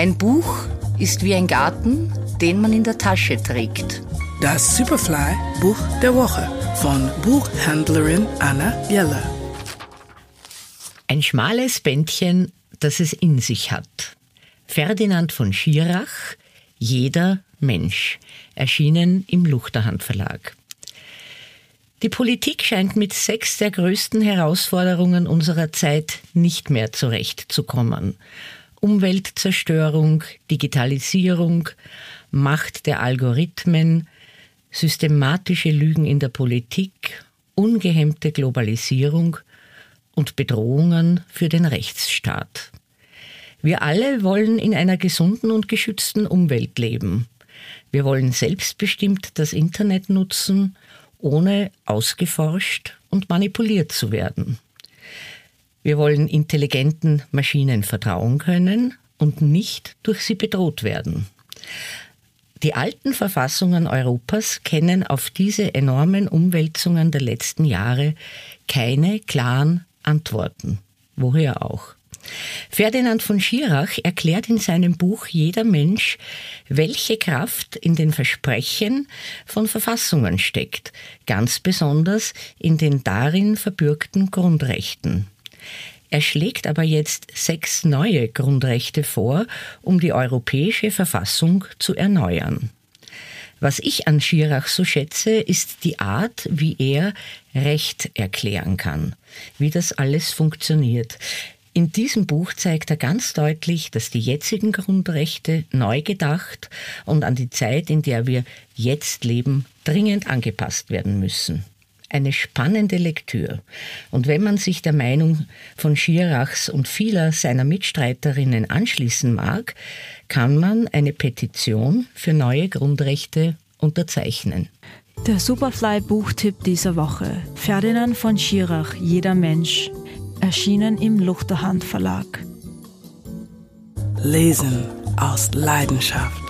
Ein Buch ist wie ein Garten, den man in der Tasche trägt. Das Superfly Buch der Woche von Buchhändlerin Anna Jeller. Ein schmales Bändchen, das es in sich hat. Ferdinand von Schirach, Jeder Mensch, erschienen im Luchterhand Verlag. Die Politik scheint mit sechs der größten Herausforderungen unserer Zeit nicht mehr zurechtzukommen. Umweltzerstörung, Digitalisierung, Macht der Algorithmen, systematische Lügen in der Politik, ungehemmte Globalisierung und Bedrohungen für den Rechtsstaat. Wir alle wollen in einer gesunden und geschützten Umwelt leben. Wir wollen selbstbestimmt das Internet nutzen, ohne ausgeforscht und manipuliert zu werden. Wir wollen intelligenten Maschinen vertrauen können und nicht durch sie bedroht werden. Die alten Verfassungen Europas kennen auf diese enormen Umwälzungen der letzten Jahre keine klaren Antworten. Woher auch? Ferdinand von Schirach erklärt in seinem Buch Jeder Mensch, welche Kraft in den Versprechen von Verfassungen steckt, ganz besonders in den darin verbürgten Grundrechten. Er schlägt aber jetzt sechs neue Grundrechte vor, um die europäische Verfassung zu erneuern. Was ich an Schirach so schätze, ist die Art, wie er Recht erklären kann, wie das alles funktioniert. In diesem Buch zeigt er ganz deutlich, dass die jetzigen Grundrechte neu gedacht und an die Zeit, in der wir jetzt leben, dringend angepasst werden müssen eine spannende Lektüre. Und wenn man sich der Meinung von Schirachs und vieler seiner Mitstreiterinnen anschließen mag, kann man eine Petition für neue Grundrechte unterzeichnen. Der Superfly-Buchtipp dieser Woche. Ferdinand von Schirach, Jeder Mensch. Erschienen im Luchterhand Verlag. Lesen aus Leidenschaft.